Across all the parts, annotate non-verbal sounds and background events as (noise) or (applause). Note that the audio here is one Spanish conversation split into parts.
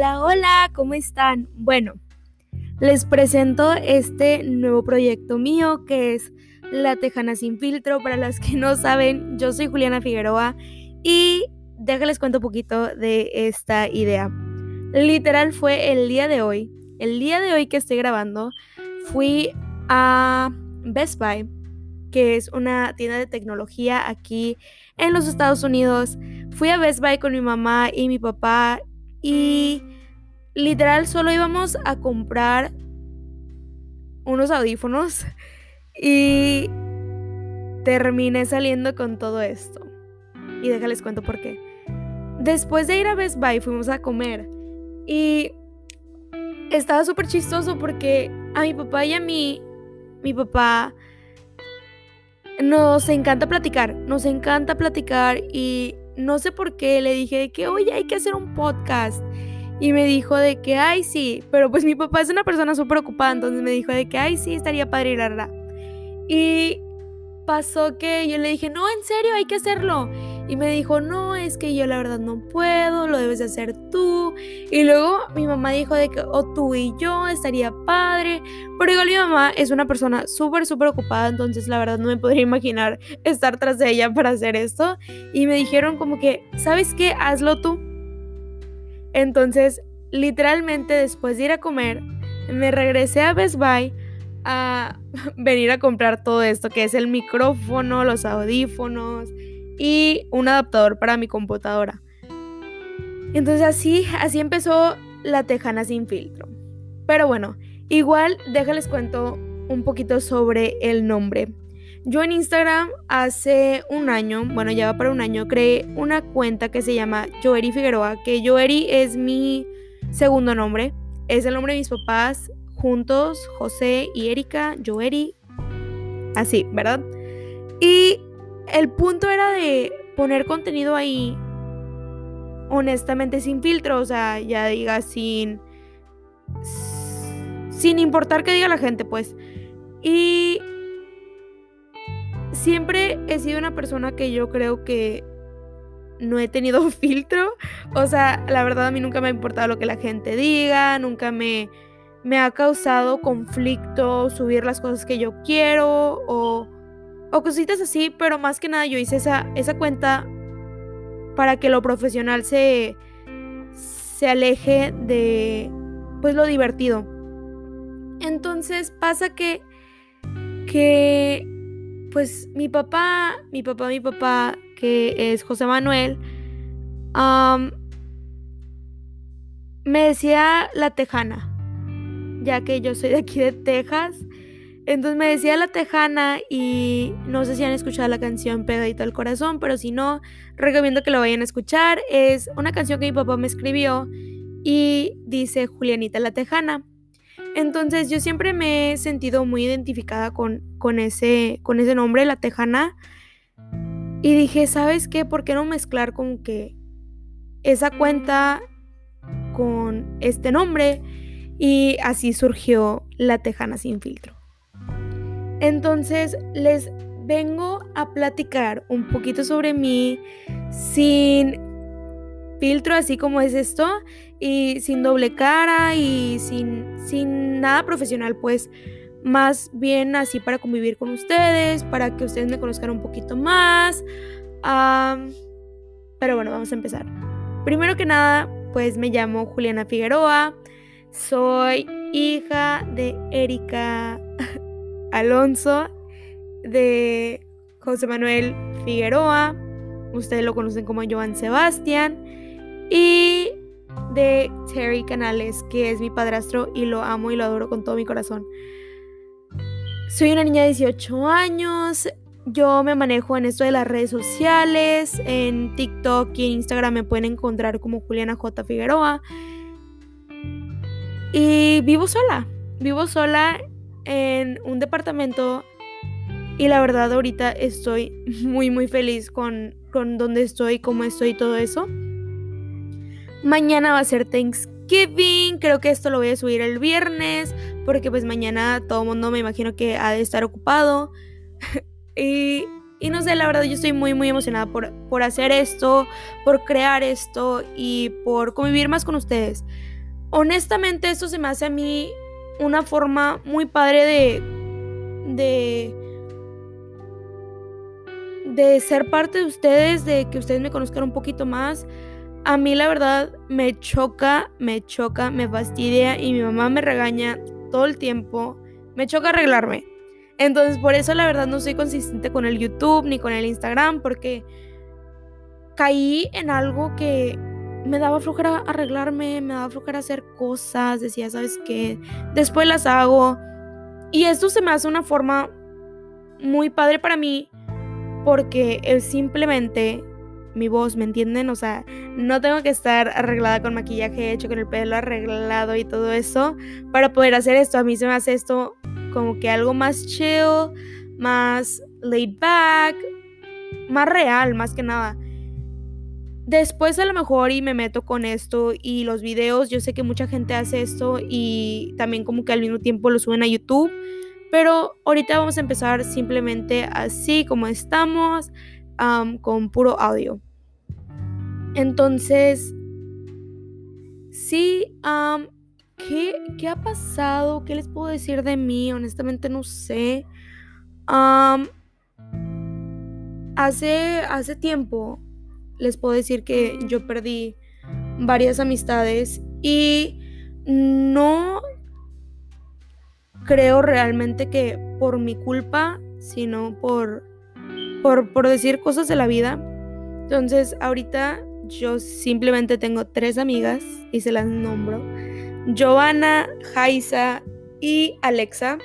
Hola, hola, ¿cómo están? Bueno, les presento este nuevo proyecto mío que es La Tejana sin filtro. Para las que no saben, yo soy Juliana Figueroa y déjales cuento un poquito de esta idea. Literal fue el día de hoy, el día de hoy que estoy grabando, fui a Best Buy, que es una tienda de tecnología aquí en los Estados Unidos. Fui a Best Buy con mi mamá y mi papá y literal solo íbamos a comprar unos audífonos y terminé saliendo con todo esto. Y déjales cuento por qué. Después de ir a Best Buy fuimos a comer y estaba súper chistoso porque a mi papá y a mí, mi papá nos encanta platicar, nos encanta platicar y no sé por qué le dije de que, oye, hay que hacer un podcast. Y me dijo de que, ay, sí, pero pues mi papá es una persona súper ocupada, entonces me dijo de que, ay, sí, estaría padre ir a Y pasó que yo le dije, no, en serio, hay que hacerlo. Y me dijo, no, es que yo la verdad no puedo, lo debes de hacer tú. Y luego mi mamá dijo de que, o tú y yo, estaría padre. Pero igual mi mamá es una persona súper, súper ocupada, entonces la verdad no me podría imaginar estar tras de ella para hacer esto. Y me dijeron como que, ¿sabes qué? Hazlo tú. Entonces, literalmente después de ir a comer, me regresé a Best Buy a (laughs) venir a comprar todo esto, que es el micrófono, los audífonos y un adaptador para mi computadora. Entonces así, así empezó la tejana sin filtro. Pero bueno, igual déjales cuento un poquito sobre el nombre. Yo en Instagram hace un año, bueno ya va para un año, creé una cuenta que se llama Joeri Figueroa, que Joeri es mi segundo nombre, es el nombre de mis papás juntos, José y Erika, Joeri, así, ¿verdad? Y el punto era de poner contenido ahí honestamente sin filtro, o sea, ya diga sin sin importar que diga la gente, pues. Y siempre he sido una persona que yo creo que no he tenido (laughs) filtro, o sea, la verdad a mí nunca me ha importado lo que la gente diga, nunca me me ha causado conflicto subir las cosas que yo quiero o o cositas así, pero más que nada yo hice esa, esa cuenta para que lo profesional se, se aleje de pues lo divertido. Entonces pasa que que pues mi papá, mi papá, mi papá, que es José Manuel, me decía la tejana, ya que yo soy de aquí de Texas. Entonces me decía la tejana y no sé si han escuchado la canción Pegadito al Corazón, pero si no, recomiendo que la vayan a escuchar. Es una canción que mi papá me escribió y dice Julianita la Tejana. Entonces yo siempre me he sentido muy identificada con, con, ese, con ese nombre, la Tejana. Y dije, ¿sabes qué? ¿Por qué no mezclar con que esa cuenta con este nombre? Y así surgió la Tejana sin filtro. Entonces les vengo a platicar un poquito sobre mí sin filtro así como es esto y sin doble cara y sin, sin nada profesional pues más bien así para convivir con ustedes, para que ustedes me conozcan un poquito más. pero bueno, vamos a empezar. Primero que nada, pues me llamo Juliana Figueroa, soy hija de Erika Alonso, de José Manuel Figueroa, ustedes lo conocen como Joan Sebastián, y de Terry Canales, que es mi padrastro y lo amo y lo adoro con todo mi corazón. Soy una niña de 18 años, yo me manejo en esto de las redes sociales, en TikTok y en Instagram me pueden encontrar como Juliana J. Figueroa. Y vivo sola, vivo sola en un departamento y la verdad ahorita estoy muy muy feliz con, con donde estoy, cómo estoy y todo eso. Mañana va a ser Thanksgiving, creo que esto lo voy a subir el viernes porque pues mañana todo el mundo me imagino que ha de estar ocupado. (laughs) y, y, no sé, la verdad yo estoy muy muy emocionada por, por hacer esto, por crear esto y por convivir más con ustedes. honestamente esto se me hace a mí una forma muy padre de, de, de ser parte de ustedes, de que ustedes me conozcan un poquito más. A mí la verdad me choca, me choca, me fastidia y mi mamá me regaña todo el tiempo. Me choca arreglarme. Entonces por eso la verdad no soy consistente con el YouTube ni con el Instagram porque caí en algo que me daba flojera arreglarme, me daba flojera hacer cosas, decía, ¿sabes qué? Después las hago. Y esto se me hace una forma muy padre para mí porque es simplemente mi voz, ¿me entienden? O sea, no tengo que estar arreglada con maquillaje hecho, con el pelo arreglado y todo eso para poder hacer esto. A mí se me hace esto como que algo más chill, más laid back, más real, más que nada. Después a lo mejor y me meto con esto y los videos, yo sé que mucha gente hace esto y también como que al mismo tiempo lo suben a YouTube, pero ahorita vamos a empezar simplemente así como estamos, con puro audio. Entonces, sí, ¿qué, ¿qué, ha pasado? ¿Qué les puedo decir de mí? Honestamente no sé. hace, hace tiempo les puedo decir que yo perdí varias amistades y no creo realmente que por mi culpa, sino por por, decir cosas de la vida. Entonces, ahorita yo simplemente tengo tres amigas y se las nombro. Giovanna, Jaisa y Alexa.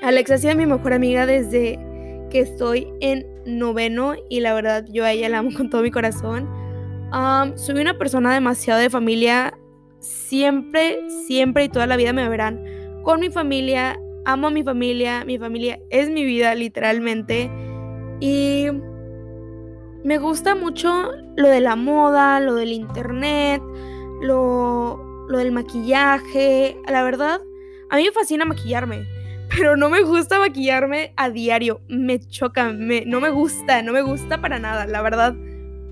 Alexa ha sido mi mejor amiga desde que estoy en noveno y la verdad yo a ella la amo con todo mi corazón. soy una persona demasiado de familia. Siempre, siempre y toda la vida me verán con mi familia. Amo a mi familia. Mi familia es mi vida, literalmente. Y me gusta mucho lo de la moda, lo del internet, lo, lo del maquillaje. La verdad, a mí me fascina maquillarme, pero no me gusta maquillarme a diario. Me choca, me, no me gusta, no me gusta para nada, la verdad,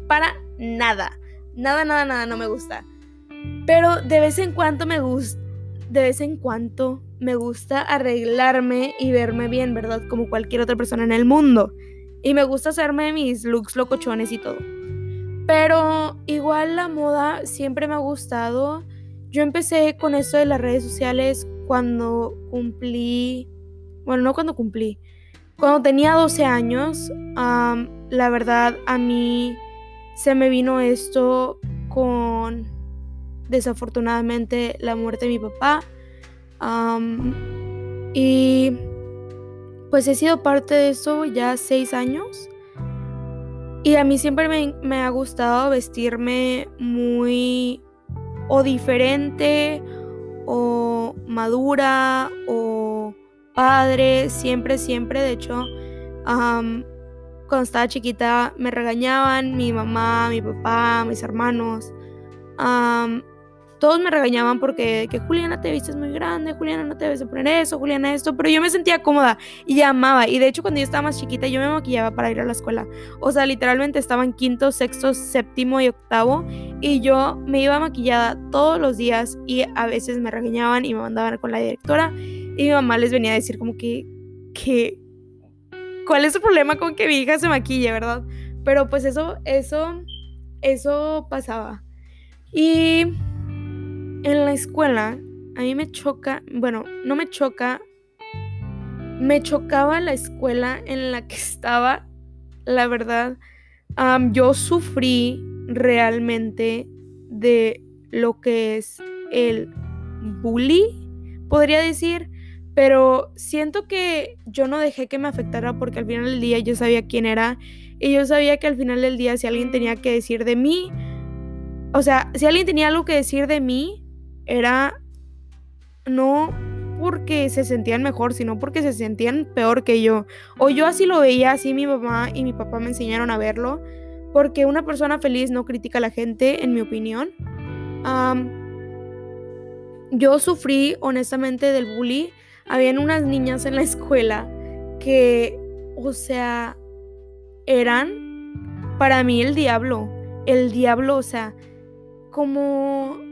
para nada. Nada, nada, nada, no me gusta. Pero de vez en cuando me gusta, de vez en cuando me gusta arreglarme y verme bien, ¿verdad? Como cualquier otra persona en el mundo. Y me gusta hacerme mis looks locochones y todo. Pero igual la moda siempre me ha gustado. Yo empecé con esto de las redes sociales cuando cumplí, bueno, no cuando cumplí, cuando tenía 12 años. la verdad, a mí se me vino esto con, desafortunadamente, la muerte de mi papá. y pues he sido parte de eso ya seis años. Y a mí siempre me, ha gustado vestirme muy o diferente o madura o padre, siempre, siempre. De hecho, cuando estaba chiquita me regañaban mi mamá, mi papá, mis hermanos todos me regañaban porque que Juliana te vistes muy grande, Juliana no te debes de poner eso, Juliana esto, pero yo me sentía cómoda y amaba. Y de hecho cuando yo estaba más chiquita yo me maquillaba para ir a la escuela. O sea, literalmente estaba quinto, sexto, séptimo y octavo y yo me iba maquillada todos los días y a veces me regañaban y me mandaban con la directora y mi mamá les venía a decir como que, que, ¿cuál es el problema con que mi hija se maquille, verdad? Pero pues eso, eso, eso pasaba. Y en la escuela, a mí me choca, bueno, no me choca, me chocaba la escuela en la que (laughs) estaba, la verdad, yo sufrí realmente de lo que es el bully, podría decir, pero siento que yo no dejé que me afectara porque al final del día yo sabía quién era y yo sabía que al final del día si alguien tenía que decir de mí, o sea, si alguien tenía algo que decir de mí, era no porque se sentían mejor, sino porque se sentían peor que yo. O yo así lo veía, así mi mamá y mi papá me enseñaron a verlo, porque una persona feliz no critica a la gente, en mi opinión. yo sufrí honestamente del bully. Habían unas niñas en la escuela que, o sea, eran para mí el diablo. El diablo, o sea, como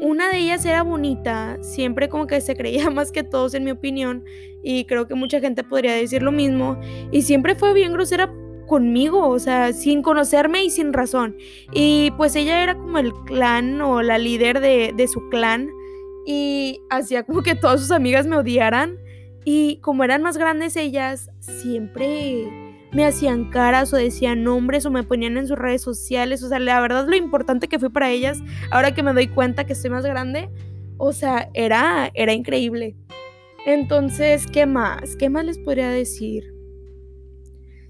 una de ellas era bonita, siempre como que se creía (laughs) más que todos en mi opinión y creo que mucha gente podría decir lo mismo y siempre fue bien grosera conmigo, o sea, sin conocerme y sin razón. Y pues ella era como el clan o la líder de, su clan y hacía como que todas sus amigas me odiaran y como eran más grandes ellas, siempre me hacían caras o decían nombres o me ponían en sus redes sociales. O sea, la verdad lo importante que fue para ellas, ahora que me doy cuenta que estoy más grande, o sea, era, era increíble. Entonces, ¿qué más? ¿Qué más les podría decir?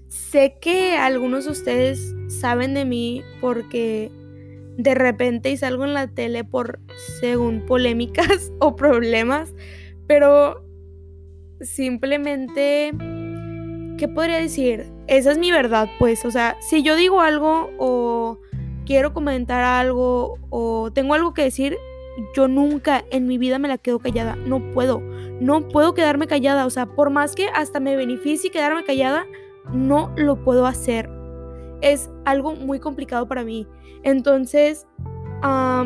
Sé que algunos de ustedes saben de mí porque de repente y salgo en la tele por según polémicas (laughs) o problemas, pero simplemente ¿qué podría decir? Esa es mi verdad, pues, o sea, si yo digo algo o quiero comentar algo o tengo algo que decir, yo nunca en mi vida me la quedo callada, no puedo, no puedo quedarme callada, o sea, por más que hasta me beneficie quedarme callada, no lo puedo hacer. Es algo muy complicado para mí. Entonces, ah,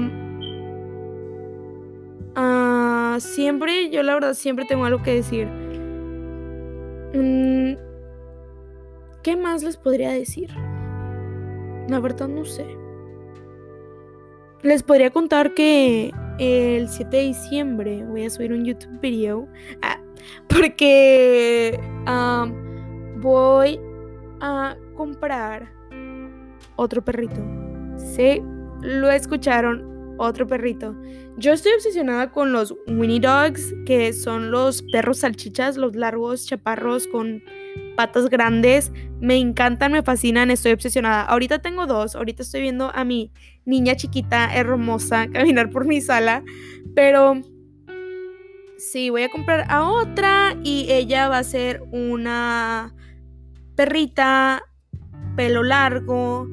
siempre, yo la verdad siempre tengo algo que decir. Mm, ¿Qué más les podría decir? La verdad no sé. Les podría contar que el 7 de diciembre voy a subir un YouTube video. Ah, porque voy a comprar otro perrito. Sí, lo escucharon, otro perrito. Yo estoy obsesionada con los Winnie Dogs, que son los perros salchichas, los largos chaparros con patas grandes. Me encantan, me fascinan, estoy obsesionada. Ahorita tengo dos, ahorita estoy viendo a mi niña chiquita, hermosa, (laughs) caminar por mi sala, pero sí, voy a comprar a otra y ella va a ser una perrita, pelo largo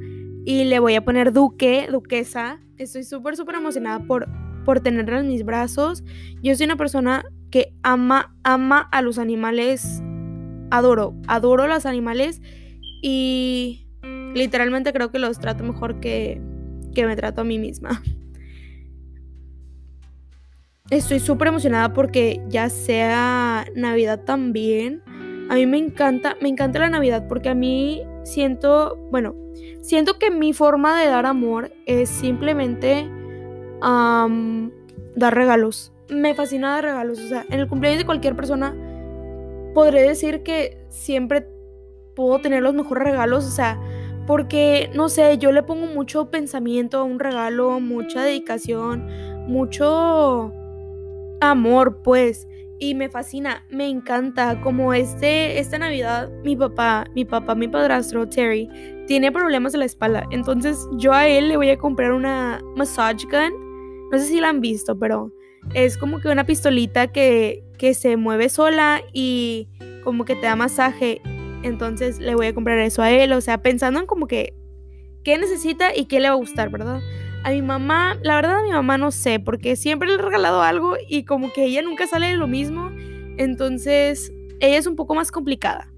y le voy a poner duque, duquesa. Estoy súper, súper emocionada por, por tenerla en mis brazos. Yo soy una persona que ama, ama a los animales adoro, adoro los animales y literalmente creo que los trato mejor que, que me trato a mí misma. Estoy súper emocionada porque ya sea Navidad también. A mí me encanta, me encanta la Navidad porque a mí siento, bueno, siento que mi forma de dar amor es simplemente dar regalos. Me fascina dar regalos. O sea, en el cumpleaños de cualquier persona podré decir que siempre puedo tener los mejores regalos, o sea, porque, no sé, yo le pongo mucho pensamiento a un regalo, mucha dedicación, mucho amor, pues, y me fascina, me encanta, como este, esta Navidad, mi papá, mi papá, mi padrastro, Terry, tiene problemas de la espalda, entonces yo a él le voy a comprar una massage gun, no sé si la han visto, pero es como que una pistolita que, que se mueve sola y como que te da masaje. Entonces le voy a comprar eso a él, o sea, pensando en como que qué necesita y qué le va a gustar, ¿verdad? A mi mamá, la verdad a mi mamá no sé, porque siempre le he regalado algo y como que ella nunca sale de lo mismo. Entonces, ella es un poco más complicada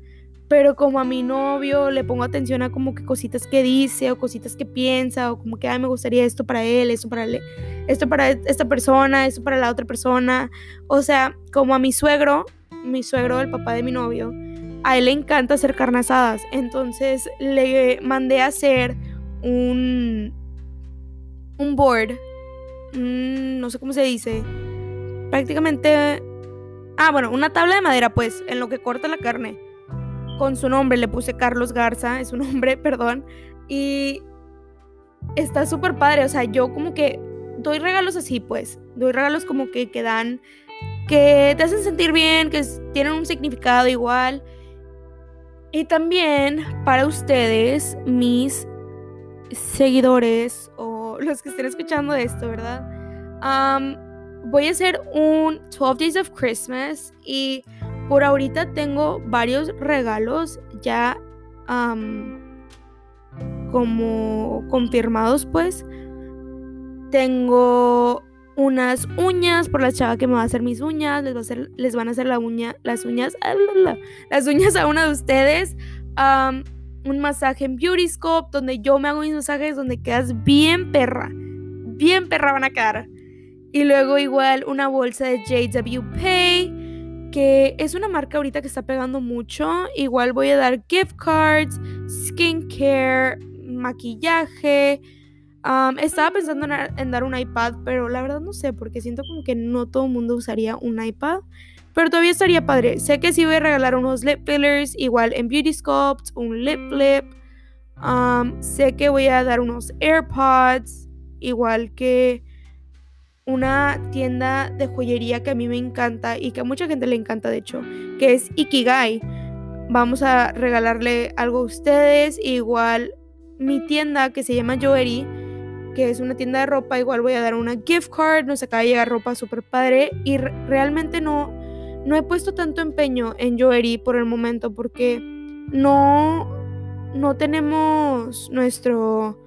pero como a mi novio le pongo atención a como que cositas que dice o cositas que piensa o como que, ay, me gustaría esto para él, esto para él, esto para esta persona, esto para la otra persona. O sea, como a mi suegro, mi suegro, el papá de mi novio, a él le encanta hacer carnes asadas. Entonces le mandé a hacer un, un board, no sé cómo se dice, prácticamente, ah, bueno, una tabla de madera pues, en lo que corta la carne con su nombre, le puse Carlos Garza, es su (laughs) nombre, perdón, y está súper padre, o sea, yo como que doy regalos así, pues, doy regalos como que, que dan, que te hacen sentir bien, que tienen un significado igual. Y también para ustedes, mis seguidores o (laughs) los que estén escuchando esto, ¿verdad? voy a hacer un 12 Days of Christmas y por ahorita tengo varios regalos ya como confirmados pues. Tengo unas uñas por la chava que me va a hacer mis uñas. Les, va a hacer, les van a hacer la uña, las uñas, las uñas a una de ustedes. un masaje en Beauty Scope donde yo me hago mis masajes donde quedas bien perra. Bien perra van a quedar. Y luego igual una bolsa de JW Pay, que es una marca ahorita que está pegando mucho. Igual voy a dar gift cards, skincare, maquillaje. estaba pensando en, dar un iPad, pero la verdad no sé, porque siento como que no todo el mundo usaría un iPad. Pero todavía estaría padre. Sé que sí voy a regalar unos lip fillers, igual en Beauty Sculpt, un lip lip. sé que voy a dar unos AirPods, igual que una tienda de joyería que a mí me encanta y que a mucha gente le encanta, de hecho, que es Ikigai. Vamos a regalarle algo a ustedes. Igual mi tienda que se llama Joery, que es una tienda de ropa, igual voy a dar una gift card. Nos acaba de llegar ropa súper padre y realmente no no he puesto tanto empeño en Joery por el momento porque no, no tenemos nuestro,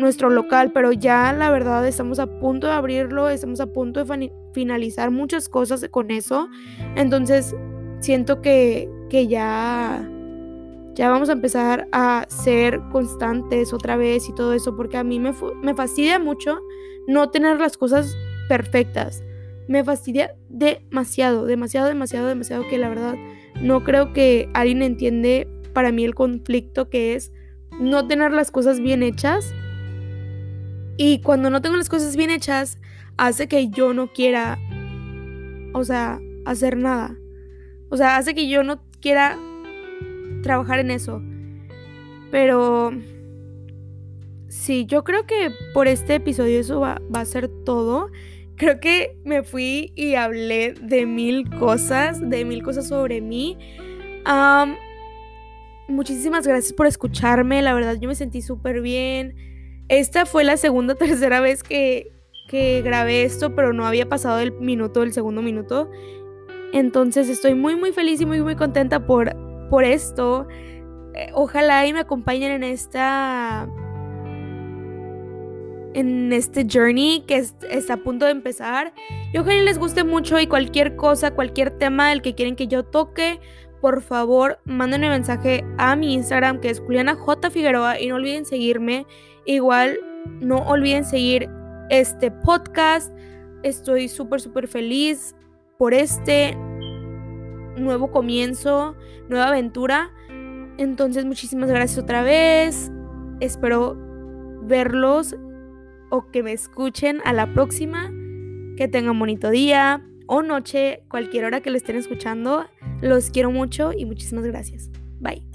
nuestro local, pero ya la verdad estamos a punto de abrirlo, estamos a punto de finalizar muchas cosas con eso. Entonces siento que, que ya, ya vamos a empezar a ser constantes otra vez y todo eso, porque a mí me, me fastidia mucho no tener las cosas perfectas me fastidia demasiado, demasiado, demasiado, demasiado que la verdad no creo que alguien entiende para mí el conflicto que es no tener las cosas bien hechas. Y cuando no tengo las cosas bien hechas, hace que yo no quiera, o sea, hacer nada. O sea, hace que yo no quiera trabajar en eso. Pero sí, yo creo que por este episodio eso va, a ser todo creo que me fui y hablé de mil cosas, de mil cosas sobre mí. muchísimas gracias por escucharme, la verdad yo me sentí súper bien. Esta fue la segunda o (laughs) tercera vez que, que grabé esto, pero no había pasado el minuto, el segundo minuto. Entonces estoy muy muy feliz y muy muy contenta por, por esto. Eh, ojalá y me acompañen en esta en este journey que está a punto de empezar. Y ojalá les guste mucho y cualquier cosa, cualquier tema del que quieren que yo toque, por favor, mándenme mensaje a mi Instagram que es Juliana J. Figueroa y no olviden seguirme. Igual, no olviden seguir este podcast. Estoy súper, súper feliz por este nuevo comienzo, nueva aventura. Entonces, muchísimas gracias otra vez. Espero verlos o que me escuchen a la próxima. Que tengan bonito día o noche, cualquier hora que lo estén escuchando. Los quiero mucho y muchísimas gracias. Bye.